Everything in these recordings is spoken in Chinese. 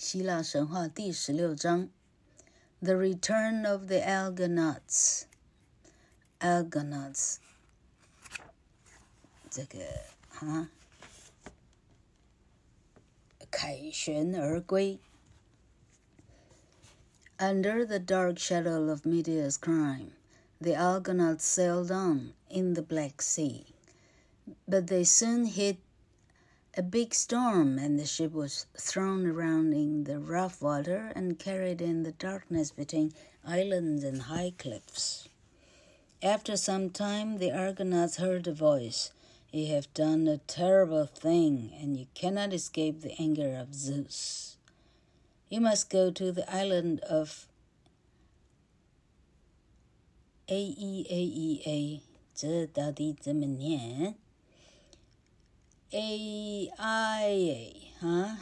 希腊神话第十六章，The Return of the Argonauts。Argonauts，这个啊，凯旋而归。Under the dark shadow of Medea's crime, the Argonauts sailed on in the Black Sea, but they soon hit a big storm, and the ship was thrown around in the rough water and carried in the darkness between islands and high cliffs. After some time, the Argonauts heard a voice. You have done a terrible thing, and you cannot escape the anger of Zeus. You must go to the island of Aeaea. 这到底怎么念 ？A I A 啊，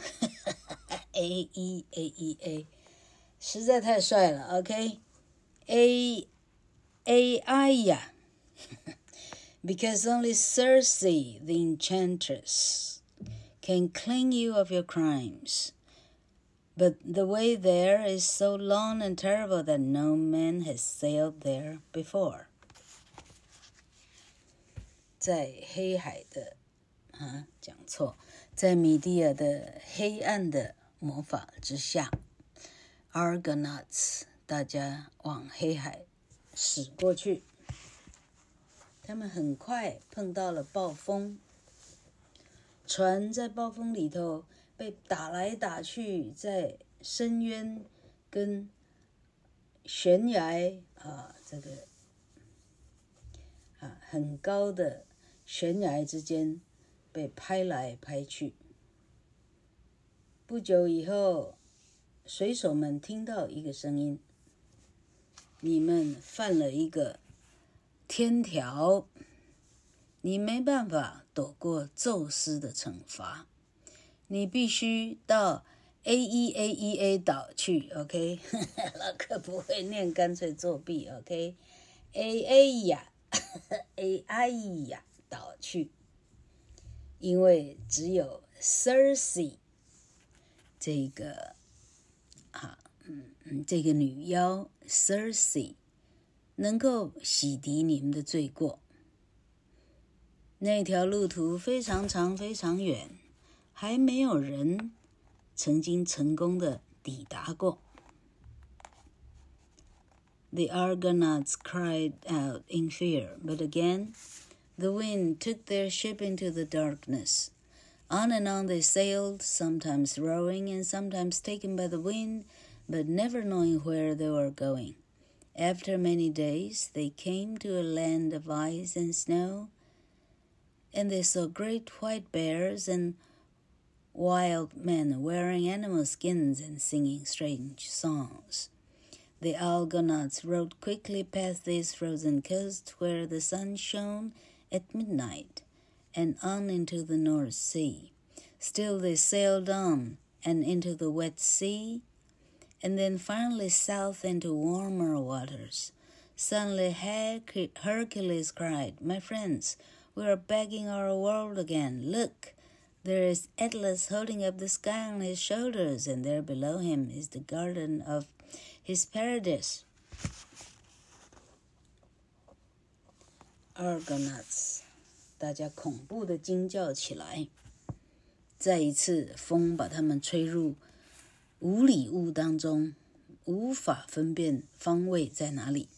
A E A E A，实在太帅了。OK，A A I 呀，because only Circe, the enchantress, can clean you of your crimes. But the way there is so long and terrible that no man has sailed there before. 在黑海的。 啊，讲错，在米蒂亚的黑暗的魔法之下，Argonauts 大家往黑海驶过去。他们很快碰到了暴风，船在暴风里头被打来打去，在深渊跟悬崖啊，这个啊很高的悬崖之间。被拍来拍去。不久以后，水手们听到一个声音：“你们犯了一个天条，你没办法躲过宙斯的惩罚，你必须到 A E A E A 岛去。”OK，老哥不会念，干脆作弊。OK，A A 呀，A I 呀，岛去。因为只有 Circe 这个啊，嗯嗯，这个女妖 Circe 能够洗涤你们的罪过。那条路途非常长，非常远，还没有人曾经成功的抵达过。The Argonauts cried out in fear, but again. The wind took their ship into the darkness. On and on they sailed, sometimes rowing and sometimes taken by the wind, but never knowing where they were going. After many days, they came to a land of ice and snow, and they saw great white bears and wild men wearing animal skins and singing strange songs. The Argonauts rowed quickly past this frozen coast where the sun shone at midnight and on into the North Sea. Still they sailed on and into the wet sea, and then finally south into warmer waters. Suddenly Hercules cried, My friends, we are in our world again. Look, there is Atlas holding up the sky on his shoulders, and there below him is the garden of Hesperides. Argonauts，大家恐怖的惊叫起来。再一次，风把他们吹入无里雾当中，无法分辨方位在哪里。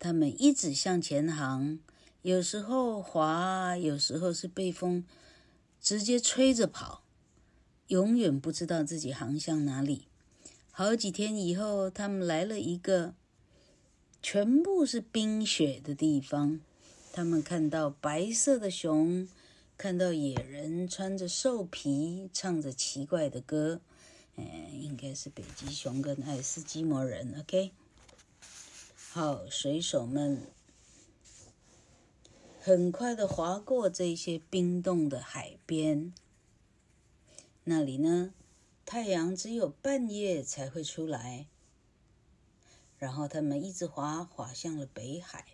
他们一直向前航，有时候滑，有时候是被风直接吹着跑，永远不知道自己航向哪里。好几天以后，他们来了一个。全部是冰雪的地方，他们看到白色的熊，看到野人穿着兽皮，唱着奇怪的歌，嗯，应该是北极熊跟爱斯基摩人。OK，好，水手们很快的划过这些冰冻的海边，那里呢，太阳只有半夜才会出来。然后他们一直划，划向了北海。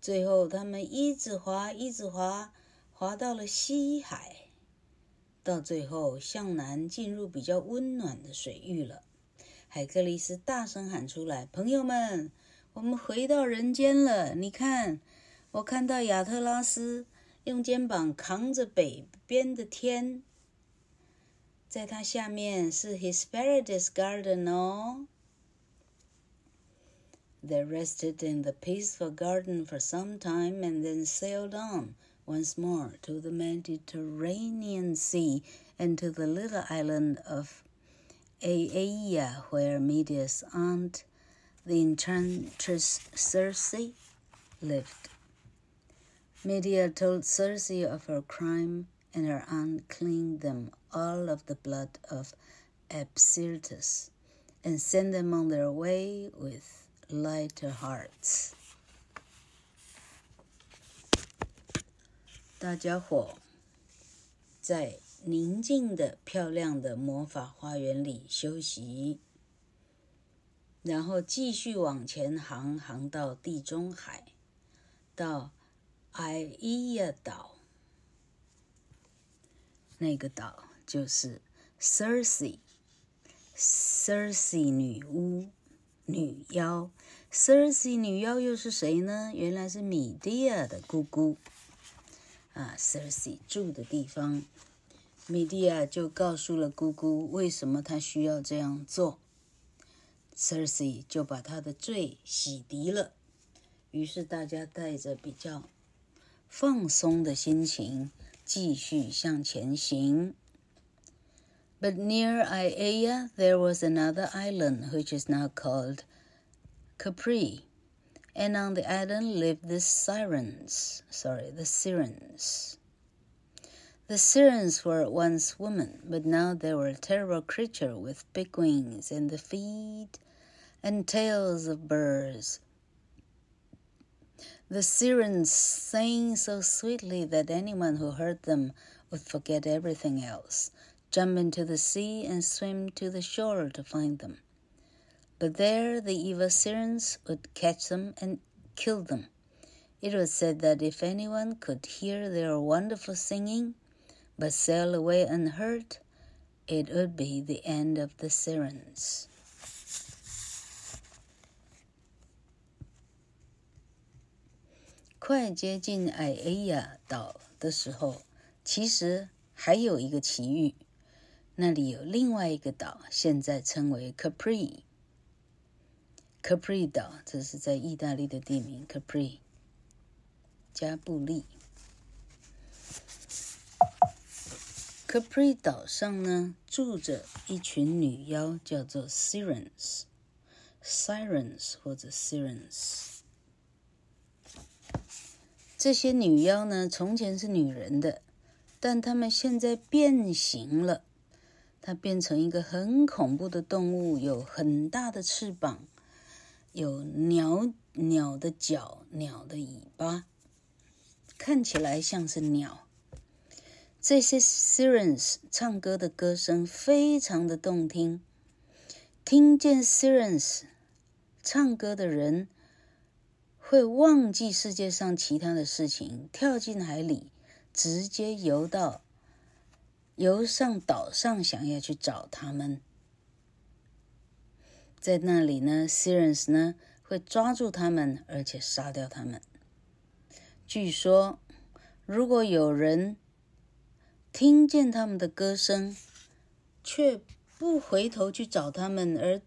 最后，他们一直划，一直划，划到了西海。到最后向南进入比较温暖的水域了。海克力斯大声喊出来：“朋友们，我们回到人间了！你看，我看到亚特拉斯用肩膀扛着北边的天，在它下面是 Hesperides Garden 哦。” They rested in the peaceful garden for some time and then sailed on once more to the Mediterranean Sea and to the little island of Aiaia, where Medea's aunt, the enchantress Circe, lived. Medea told Circe of her crime, and her aunt cleaned them all of the blood of Absyrtus and sent them on their way with Lighter hearts，大家伙在宁静的、漂亮的魔法花园里休息，然后继续往前航，航到地中海，到艾伊亚岛。那个岛就是 Circe，Circe 女巫。女妖，Circe 女妖又是谁呢？原来是米蒂亚的姑姑啊。Circe 住的地方，米蒂亚就告诉了姑姑为什么她需要这样做。Circe 就把她的罪洗涤了。于是大家带着比较放松的心情继续向前行。But near Aiaia there was another island, which is now called Capri, and on the island lived the Sirens. Sorry, the Sirens. The Sirens were once women, but now they were a terrible creature with big wings and the feet and tails of birds. the Sirens sang so sweetly that anyone who heard them would forget everything else jump into the sea and swim to the shore to find them. But there the evil sirens would catch them and kill them. It was said that if anyone could hear their wonderful singing, but sail away unhurt, it would be the end of the sirens. 快接近艾埃亚岛的时候，其实还有一个奇遇。那里有另外一个岛，现在称为 Capri。Capri 岛，这是在意大利的地名 Capri。加布利。Capri 岛上呢，住着一群女妖，叫做 Sirens，Sirens 或者 Sirens。这些女妖呢，从前是女人的，但她们现在变形了。她变成一个很恐怖的动物，有很大的翅膀，有鸟鸟的脚、鸟的尾巴，看起来像是鸟。这些 Sirens 唱歌的歌声非常的动听，听见 Sirens 唱歌的人会忘记世界上其他的事情，跳进海里，直接游到。游上岛上，想要去找他们，在那里呢，Sirens 呢会抓住他们，而且杀掉他们。据说，如果有人听见他们的歌声，却不回头去找他们，而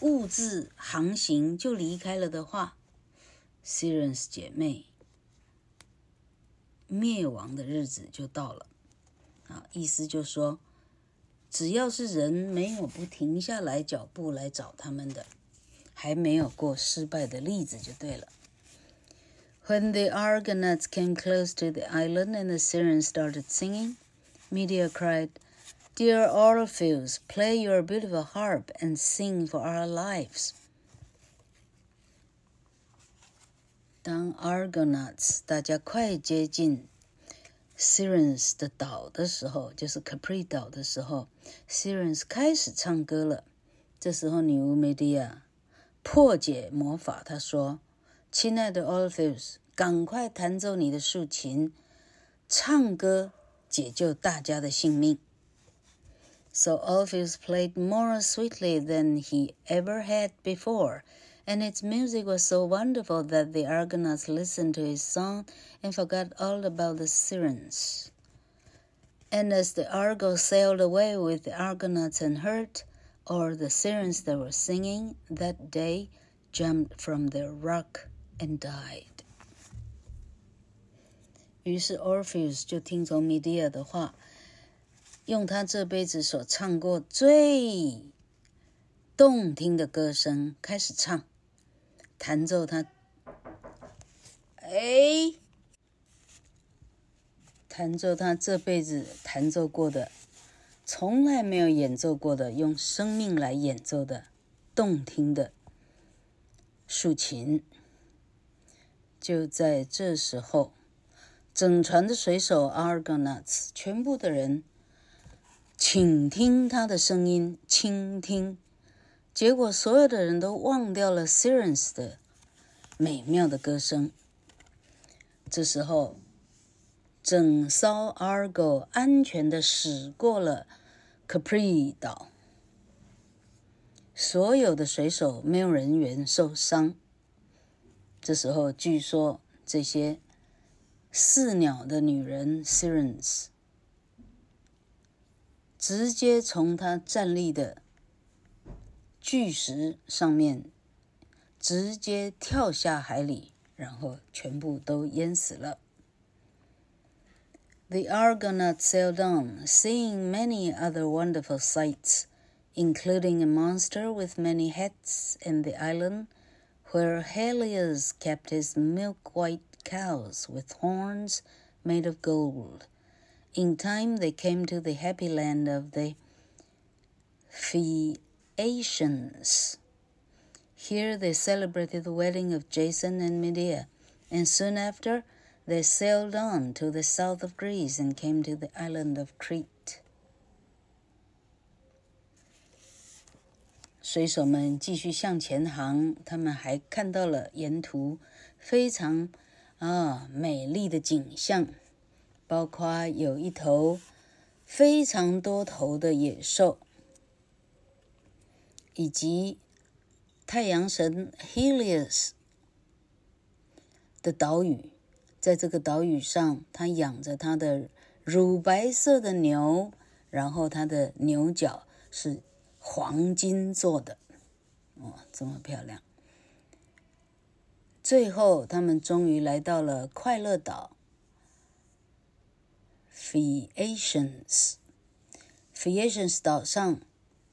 兀自航行就离开了的话 ，Sirens 姐妹灭亡的日子就到了。啊，意思就是说，只要是人没有不停下来脚步来找他们的，还没有过失败的例子就对了。When the Argonauts came close to the island and the Sirens started singing, Medea cried, "Dear Orpheus, play your beautiful harp and sing for our lives." 当 Argonauts 大家快接近。Sirens 的岛的时候，就是 Capri 岛的时候，Sirens 开始唱歌了。这时候，女巫 Medea 破解魔法，她说：“亲爱的 Orpheus，赶快弹奏你的竖琴，唱歌解救大家的性命。So Orpheus played more sweetly than he ever had before, and its music was so wonderful that the Argonauts listened to his song and forgot all about the Sirens. And as the Argo sailed away with the Argonauts unhurt, all the Sirens that were singing that day jumped from their rock and died. 于是 Orpheus 就听从 Medea 的话。用他这辈子所唱过最动听的歌声开始唱， 弹奏他，哎，弹奏他这辈子弹奏过的，从来没有演奏过的，用生命来演奏的动听的竖琴。就在这时候，整船的水手 Argonauts 全部的人。倾听他的声音，倾听，结果所有的人都忘掉了 Sirens 的美妙的歌声。这时候，整艘 Argo 安全的驶过了 Capri 岛，所有的水手没有人员受伤。这时候，据说这些饲鸟的女人 Sirens。直接从她站立的巨石上面直接跳下海里，然后全部都淹死了。The Argonauts sailed on, seeing many other wonderful sights, including a monster with many heads in the island, where Helios kept his milk-white cows with horns made of gold. In time, they came to the happy land of the Phaeacians. Here they celebrated the wedding of Jason and Medea, and soon after, they sailed on to the south of Greece and came to the island of Crete. 水手们继续向前航，他们还看到了沿途非常啊美丽的景象。包括有一头非常多头的野兽， 以及太阳神 Helios 的岛屿。在这个岛屿上，他养着他的乳白色的牛，然后他的牛角是黄金做的，哇，这么漂亮。最后，他们终于来到了快乐岛。Phaeacians，Phaeacians 岛上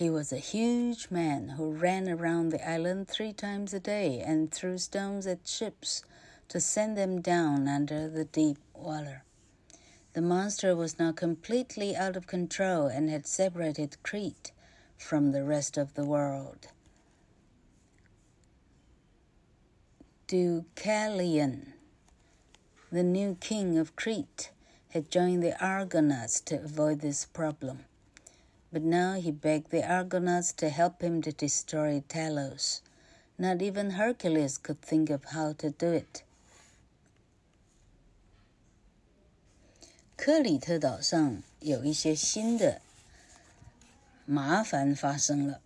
He was a huge man who ran around the island three times a day and threw stones at ships to send them down under the deep water. The monster was now completely out of control and had separated Crete from the rest of the world. Deucalion, the new king of Crete, had joined the Argonauts to avoid this problem. But now he begged the Argonauts to help him to destroy Talos. Not even Hercules could think of how to do it. 克里特岛上有一些新的麻烦发生了。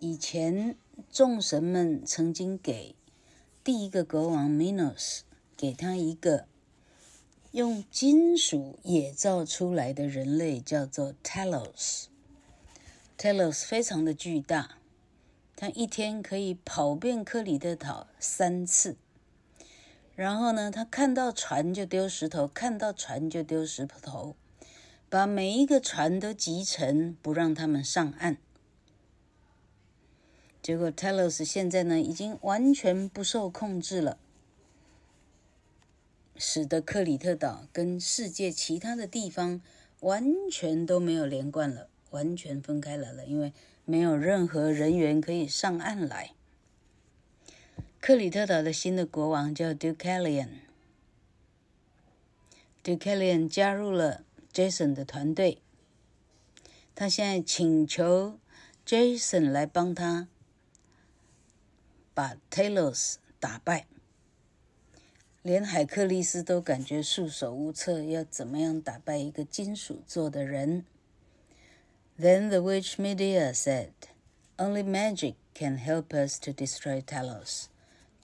以前众神们曾经给第一个国王 Minos 给他一个。 用金属冶造出来的人类叫做 Talos。Talos 非常的巨大，他一天可以跑遍克里特岛三次。然后呢，他看到船就丢石头，看到船就丢石头，把每一个船都击沉，不让他们上岸。结果 Talos 现在呢，已经完全不受控制了。使得克里特岛跟世界其他的地方完全都没有连贯了，完全分开来了，因为没有任何人员可以上岸来。克里特岛的新的国王叫 Deucalion，Deucalion 加入了 Jason 的团队。他现在请求 Jason 来帮他把 Talos 打败。连海克力斯都感觉束手无策，要怎么样打败一个金属做的人？Then the witch Medea said, "Only magic can help us to destroy Talos.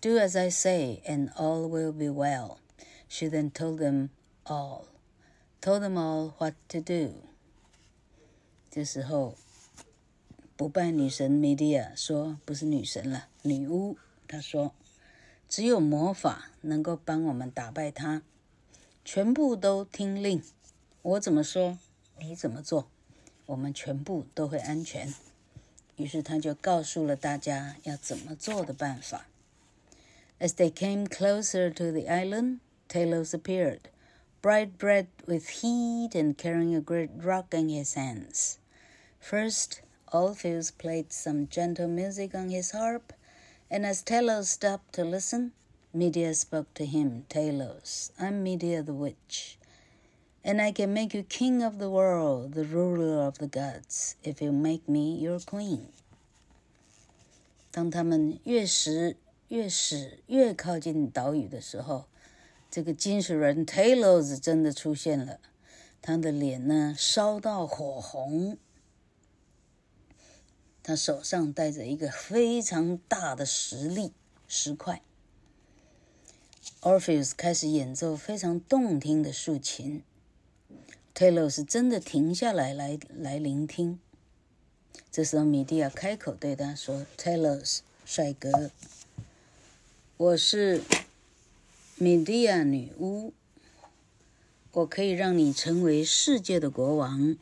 Do as I say, and all will be well." She then told them all, told them all what to do. 这时候，不败女神 Medea 说：“不是女神了，女巫。”她说。 只有魔法能够帮我们打败他，全部都听令，我怎么说，你怎么做，我们全部都会安全。于是他就告诉了大家要怎么做的办法。As they came closer to the island, Talos appeared, bright red with heat and carrying a great rock in his hands. First, Orpheus played some gentle music on his harp. And as Talos stopped to listen, Medea spoke to him, Talos, I'm Medea the witch, and I can make you king of the world, the ruler of the gods, if you make me your queen. 当他们越使越使越靠近岛屿的时候，这个金属人 Talos 真的出现了，他的脸呢烧到火红。 他手上戴着一个非常大的石粒石块。Orpheus 开始演奏非常动听的竖琴。Talos 真的停下来来来聆听。这时候，米蒂亚开口对他说：“Talos，帅哥，我是米蒂亚女巫，我可以让你成为世界的国王。”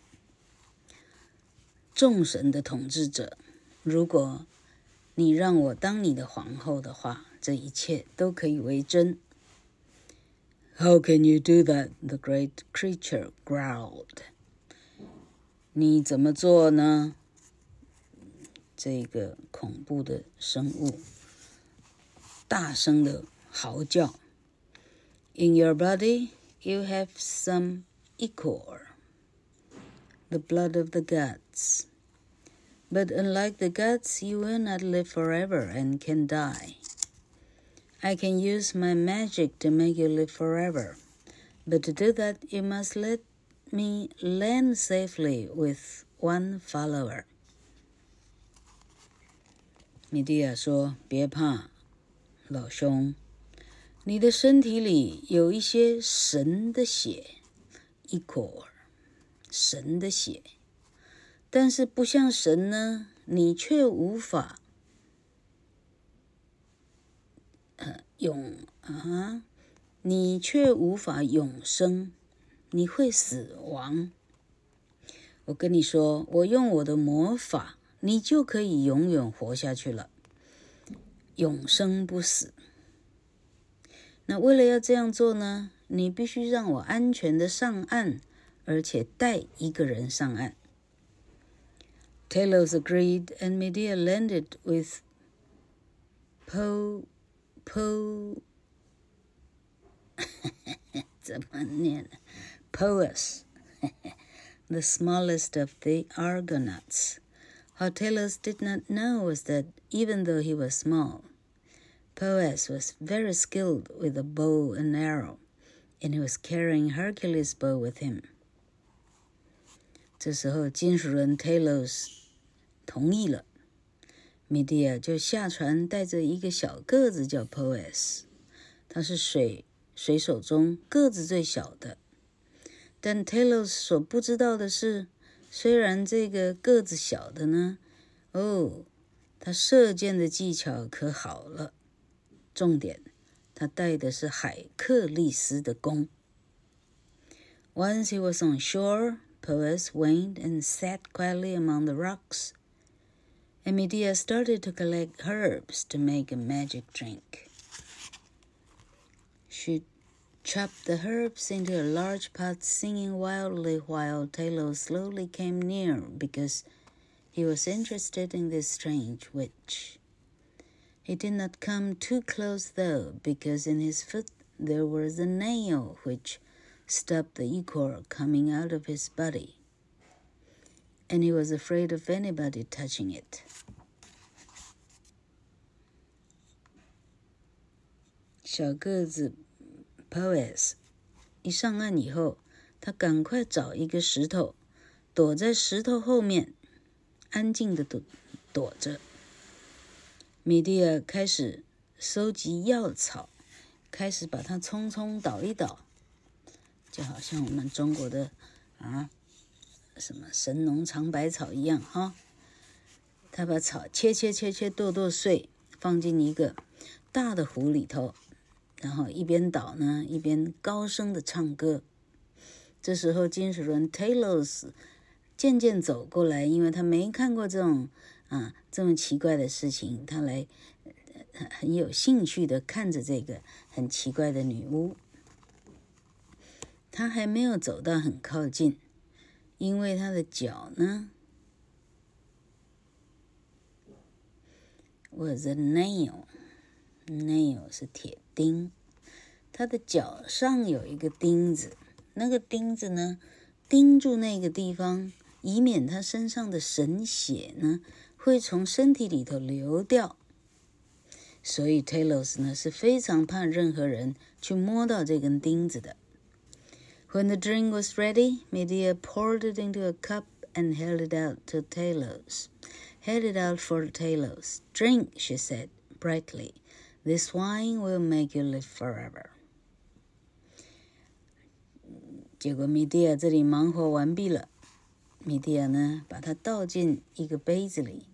众神的统治者，如果你让我当你的皇后的话，这一切都可以为真。How can you do that? The great creature growled. 你怎么做呢？这个恐怖的生物大声的嚎叫。In your body, you have some ichor. The blood of the gods. But unlike the gods, you will not live forever and can die. I can use my magic to make you live forever. But to do that, you must let me land safely with one follower. 米蒂亚说：“别怕，老兄，你的身体里有一些神的血，一口。”神的血， 但是不像神呢，你却无法，呃，永啊，你却无法永生，你会死亡。我跟你说，我用我的魔法，你就可以永远活下去了，永生不死。那为了要这样做呢，你必须让我安全的上岸。而且带一个人上岸。Talos agreed, and Medea landed with Po Po Poas, the smallest of the Argonauts. What Talos did not know was that even though he was small, Poas was very skilled with a bow and arrow, and he was carrying Hercules' bow with him. 这时候，金属人 Talos 同意了，米蒂亚就下船，带着一个小个子叫 Poes，他是水水手中个子最小的。但 Talos 所不知道的是，虽然这个个子小的呢，哦，他射箭的技巧可好了。重点，他带的是海克力斯的弓。Once he was on shore. Poes went and sat quietly among the rocks, and Medea started to collect herbs to make a magic drink. She chopped the herbs into a large pot, singing wildly while Taylor slowly came near because he was interested in this strange witch. He did not come too close, though, because in his foot there was a nail which stopped the ichor coming out of his body, and he was afraid of anybody touching it. 小个子 Poes 一上岸以后，他赶快找一个石头，躲在石头后面，安静的躲躲着。米蒂尔开始收集药草，开始把它葱葱捣一捣， 就好像我们中国的啊什么神农尝百草一样哈。他把草切切切切剁剁碎，放进一个大的壶里头。然后一边倒呢，一边高声的唱歌。这时候，金属人 Talos 渐渐走过来，因为他没看过这种啊这么奇怪的事情，他来很有兴趣的看着这个很奇怪的女巫。他还没有走到很靠近，因为他的脚呢，was a nail，nail 是铁。钉，他的脚上有一个钉子，那个钉子呢，钉住那个地方，以免他身上的神血呢会从身体里头流掉。所以 Talos 呢是非常怕任何人去摸到这根钉子的。When the drink was ready, Medea poured it into a cup and held it out to Talos. Held it out for Talos. Drink, she said brightly. This wine will make you live forever。结果米蒂亚这里忙活完毕了，米蒂亚呢把它倒进一个杯子里，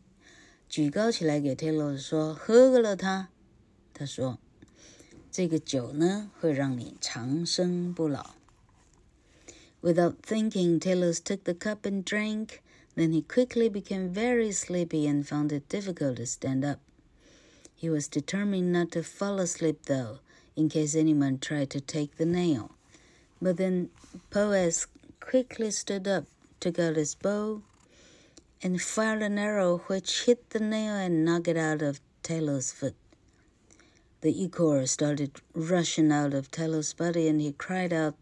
举高起来给泰洛斯说：“喝了它。”他说：“这个酒呢会让你长生不老。” Without thinking, Talos took the cup and drank. Then he quickly became very sleepy and found it difficult to stand up. He was determined not to fall asleep, though, in case anyone tried to take the nail. But then Boaz quickly stood up, took out his bow, and fired an arrow which hit the nail and knocked it out of Taylor's foot. The ichor started rushing out of Taylor's body, and he cried out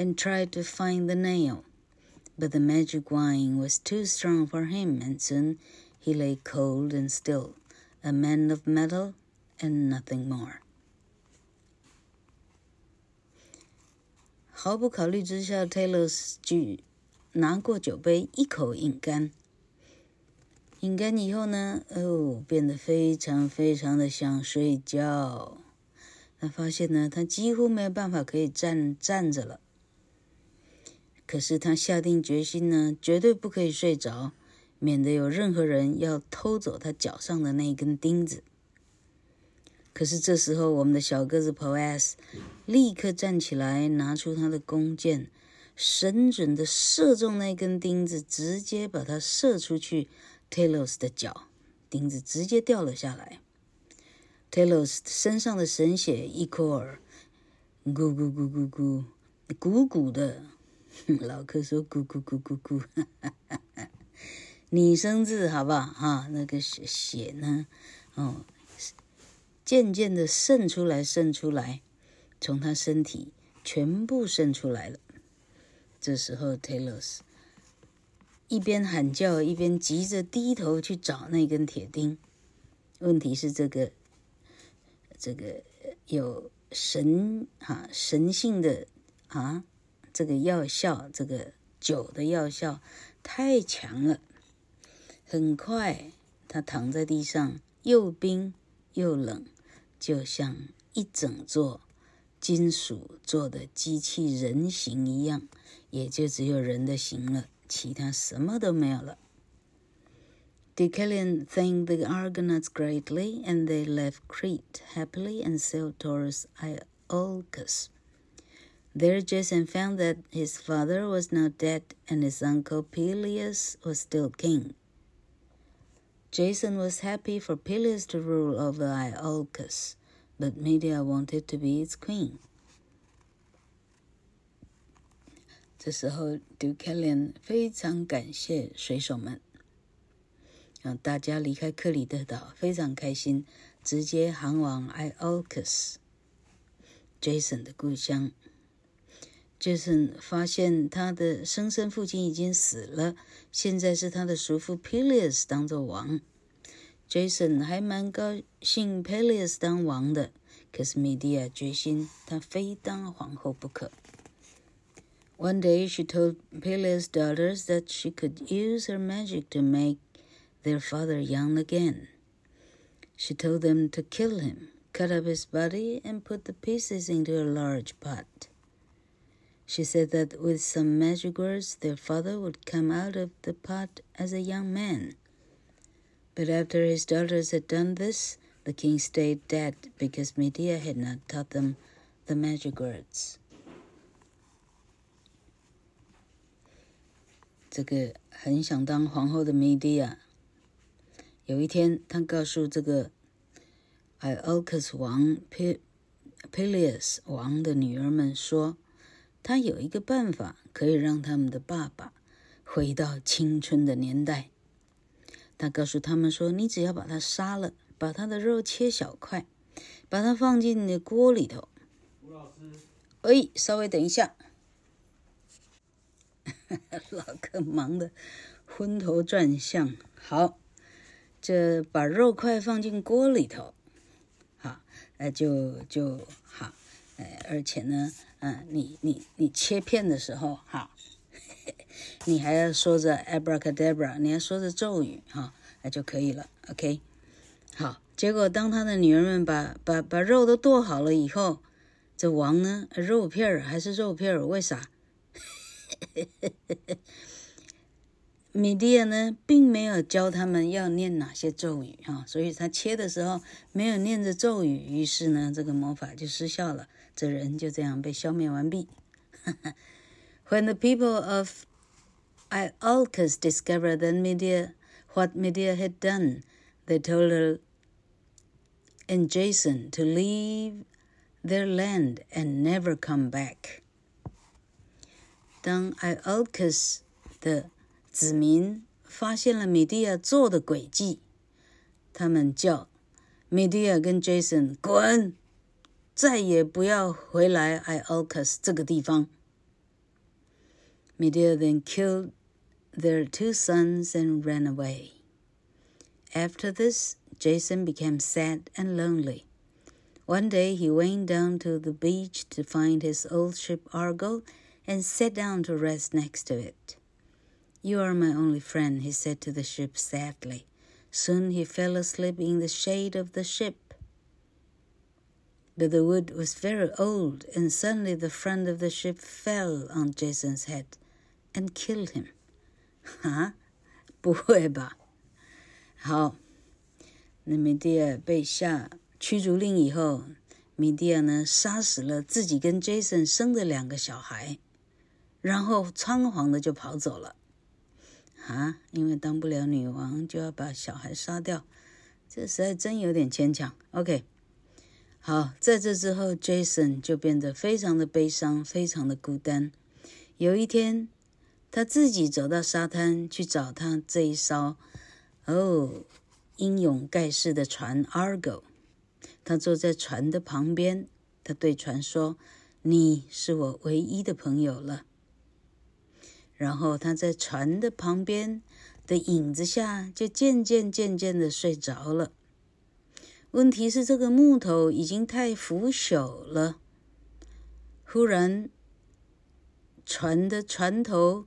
and tried to find the nail. But the magic wine was too strong for him, and soon he lay cold and still a man of metal and nothing more。毫不考虑之下，Taylor 举拿过酒杯，一口饮干。饮干以后呢，哦，变得非常非常的想睡觉。他发现呢，他几乎没有办法可以站站着了。 可是他下定决心呢，绝对不可以睡着。免得有任何人要偷走他脚上的那一根钉子。可是这时候，我们的小个子 Poes 立刻站起来，拿出他的弓箭，神准的射中那根钉子，直接把它射出去。Talos 的脚，钉子直接掉了下来。Talos 身上的神血一口儿，咕咕咕咕咕，鼓鼓的。老柯说咕咕咕咕咕，哈哈哈哈。拟声字，好不好？哈，那个血血呢？哦，渐渐的渗出来，渗出来，从他身体全部渗出来了。这时候，Talos 一边喊叫，一边急着低头去找那根铁钉。问题是，这个这个有神哈神性的啊，这个药效，这个酒的药效太强了。很快，他躺在地上，又冰又冷，就像一整座金属做的机器人形一样，也就只有人的形了，其他什么都没有了。Deucalion thanked the Argonauts greatly, and they left Crete happily and sailed towards Iolcus. There Jason found that his father was now dead, and his uncle Peleus was still king. Jason was happy for Peleus to rule over Iolcus, but Medea wanted to be its queen. 这时候，Deucalion 非常感谢水手们，让大家离开克里特岛，非常开心，直接航往 Iolcus，Jason 的故乡。 Jason 发现他的生身父亲已经死了，现在是他的叔父 Peleus 当做王。Jason 还蛮高兴 Peleus 当王的，可是 Medea 决心他非当皇后不可。One day she told Peleus' daughters that she could use her magic to make their father young again. She told them to kill him, cut up his body, and put the pieces into a large pot. She said that with some magic words, their father would come out of the pot as a young man. But after his daughters had done this, the king stayed dead because Medea had not taught them the magic words. 这个很想当皇后的米蒂亚，有一天，他告诉这个 Iolcus 王 Peleus 王的女儿们说， 他有一个办法可以让他们的爸爸回到青春的年代。他告诉他们说：“你只要把他杀了，把他的肉切小块，把它放进你的锅里头。”吴老师，哎，稍微等一下。老哥忙得昏头转向。好，这把肉块放进锅里头，好，那，就就好，而且呢，嗯、呃，你你你切片的时候，哈，你还要说着 Abracadabra，你要说着咒语，哈，那就可以了。OK，好，结果当他的女儿们把把把肉都剁好了以后，这王呢，肉片儿还是肉片儿，为啥？米蒂亚呢，并没有教他们要念哪些咒语哈，所以他切的时候没有念着咒语，于是呢，这个魔法就失效了，这人就这样被消灭完毕。 When the people of Iolcus discovered that Medea, what Medea had done, they told her and Jason to leave their land and never come back. 当 Iolcus 的子民发现了米蒂亚做的诡计，他们叫米蒂亚跟 Jason 滚， 再也不要回来 Iolcus 这个地方。Medea then killed their two sons and ran away. After this, Jason became sad and lonely. One day, he went down to the beach to find his old ship Argo and sat down to rest next to it. You are my only friend, he said to the ship sadly. Soon he fell asleep in the shade of the ship. But the wood was very old, and suddenly the front of the ship fell on Jason's head and killed him. 哈，不会吧？好，那米蒂亚被下驱逐令以后，米蒂亚呢杀死了自己跟 Jason 生的两个小孩。然后仓皇的就跑走了，啊！因为当不了女王，就要把小孩杀掉，这实在真有点牵强。OK， 好，在这之后，Jason 就变得非常的悲伤，非常的孤单。有一天，他自己走到沙滩去找他这一艘哦英勇盖世的船 Argo，他坐在船的旁边，他对船说：“你是我唯一的朋友了。”然后他在船的旁边的影子下，就渐渐渐渐的睡着了。问题是这个木头已经太腐朽了。忽然，船的船头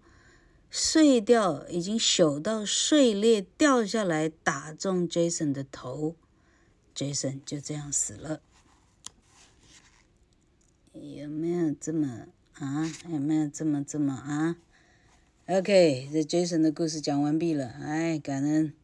碎掉，已经朽到碎裂，掉下来打中 Jason 的头，Jason 就这样死了。有没有这么啊？有没有这么这么啊？OK，这 Jason 的故事讲完毕了，哎，感恩。